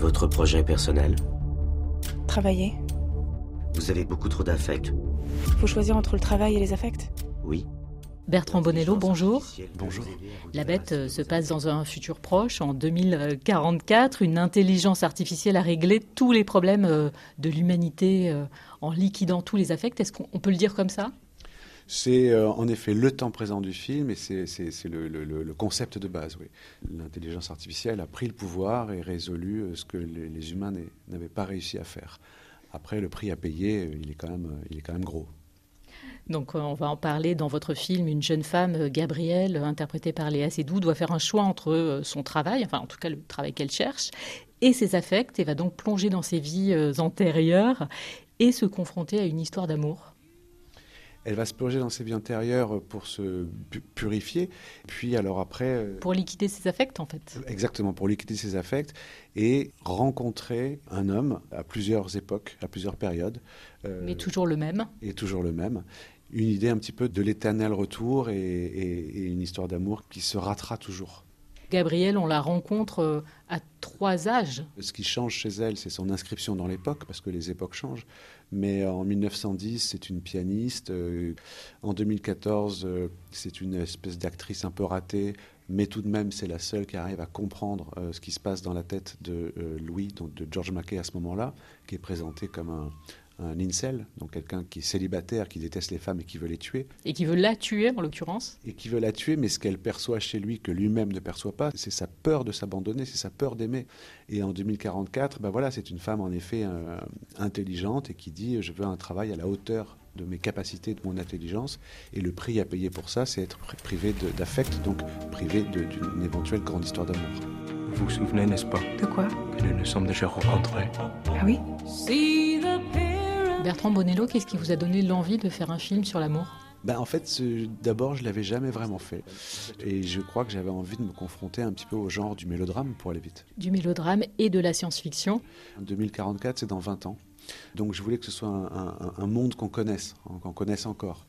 Votre projet personnel? Travailler. Vous avez beaucoup trop d'affects Faut choisir entre le travail et les affects Oui. Bertrand Bonello, bonjour. Bonjour. La bête euh, se passe dans un futur proche, en 2044. Une intelligence artificielle a réglé tous les problèmes euh, de l'humanité euh, en liquidant tous les affects. Est-ce qu'on peut le dire comme ça? C'est en effet le temps présent du film et c'est le, le, concept de base. Oui. L'intelligence artificielle a pris le pouvoir et résolu ce que les, les humains n'avaient pas réussi à faire. Après, le prix à payer, il est quand même, il est quand même gros. Donc euh, on va en parler dans votre film. Une jeune femme, euh, Gabrielle, interprétée par Léa Seydoux, doit faire un choix entre euh, son travail, enfin en tout cas le travail qu'elle cherche, et ses affects, et va donc plonger dans ses vies antérieures et se confronter à une histoire d'amour. Elle va se plonger dans ses vies antérieures pour se purifier, puis alors après... Pour liquider ses affects en fait. Exactement, pour liquider ses affects et rencontrer un homme à plusieurs époques, à plusieurs périodes. Mais toujours le même. Et toujours le même une idée un petit peu de l'éternel retour et, une histoire d'amour qui se ratera toujours. Gabrielle, on la rencontre euh, à trois âges. Ce qui change chez elle, c'est son inscription dans l'époque, parce que les époques changent. Mais en 1910, c'est une pianiste. Euh, en 2014, euh, c'est une espèce d'actrice un peu ratée, mais tout de même, c'est la seule qui arrive à comprendre ce qui se passe dans la tête de Louis, donc de George Mackay à ce moment-là, qui est présenté comme un, un incel, donc quelqu'un qui est célibataire, qui déteste les femmes et qui veut les tuer. Et qui veut la tuer en l'occurrence Et qui veut la tuer, mais ce qu'elle perçoit chez lui, que lui-même ne perçoit pas, c'est sa peur de s'abandonner, c'est sa peur d'aimer. Et en 2044, ben voilà, c'est une femme en effet euh, intelligente et qui dit je veux un travail à la hauteur de mes capacités, de mon intelligence. Et le prix à payer pour ça, c'est être privé d'affect, donc privé d'une éventuelle grande histoire d'amour. Vous vous souvenez, n'est-ce pas? De quoi? Que nous nous sommes déjà rencontrés. Ah oui Bertrand Bonello, qu'est-ce qui vous a donné l'envie de faire un film sur l'amour? Ben en fait, d'abord, je l'avais jamais vraiment fait. Et je crois que j'avais envie de me confronter un petit peu au genre du mélodrame pour aller vite. Du mélodrame et de la science-fiction 2044, c'est dans 20 ans. Donc je voulais que ce soit un, monde qu'on connaisse, hein, qu'on connaisse encore.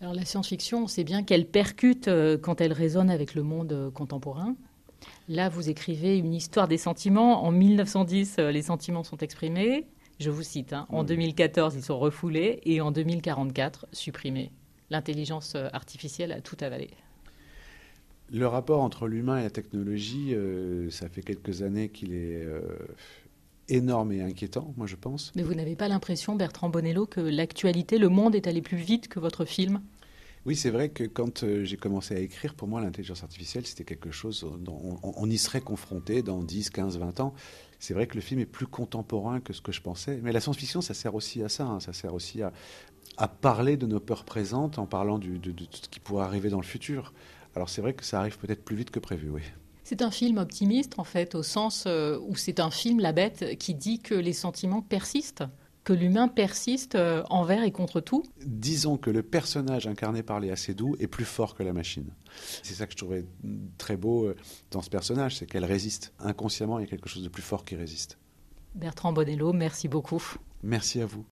Alors la science-fiction, on sait bien qu'elle percute euh, quand elle résonne avec le monde euh, contemporain. Là, vous écrivez une histoire des sentiments. En 1910, euh, les sentiments sont exprimés je vous cite, hein, en 2014, ils sont refoulés et en 2044, supprimés. L'intelligence euh, artificielle a tout avalé. Le rapport entre l'humain et la technologie, euh, ça fait quelques années qu'il est euh, énorme et inquiétant, moi je pense. Mais vous n'avez pas l'impression, Bertrand Bonello, que l'actualité, le monde est allé plus vite que votre film? Oui, c'est vrai que quand j'ai commencé à écrire, pour moi, l'intelligence artificielle, c'était quelque chose dont on, y serait confronté dans 10, 15, 20 ans c'est vrai que le film est plus contemporain que ce que je pensais. Mais la science-fiction, ça sert aussi à ça. Hein. Ça sert aussi à, parler de nos peurs présentes en parlant de, de, ce qui pourrait arriver dans le futur. Alors c'est vrai que ça arrive peut-être plus vite que prévu, oui. C'est un film optimiste, en fait, au sens euh, où c'est un film, La Bête, qui dit que les sentiments persistent que l'humain persiste euh, envers et contre tout Disons que le personnage incarné par Léa Seydoux est plus fort que la machine. C'est ça que je trouvais très beau euh, dans ce personnage, c'est qu'elle résiste. Inconsciemment, il y a quelque chose de plus fort qui résiste. Bertrand Bonello, merci beaucoup. Merci à vous.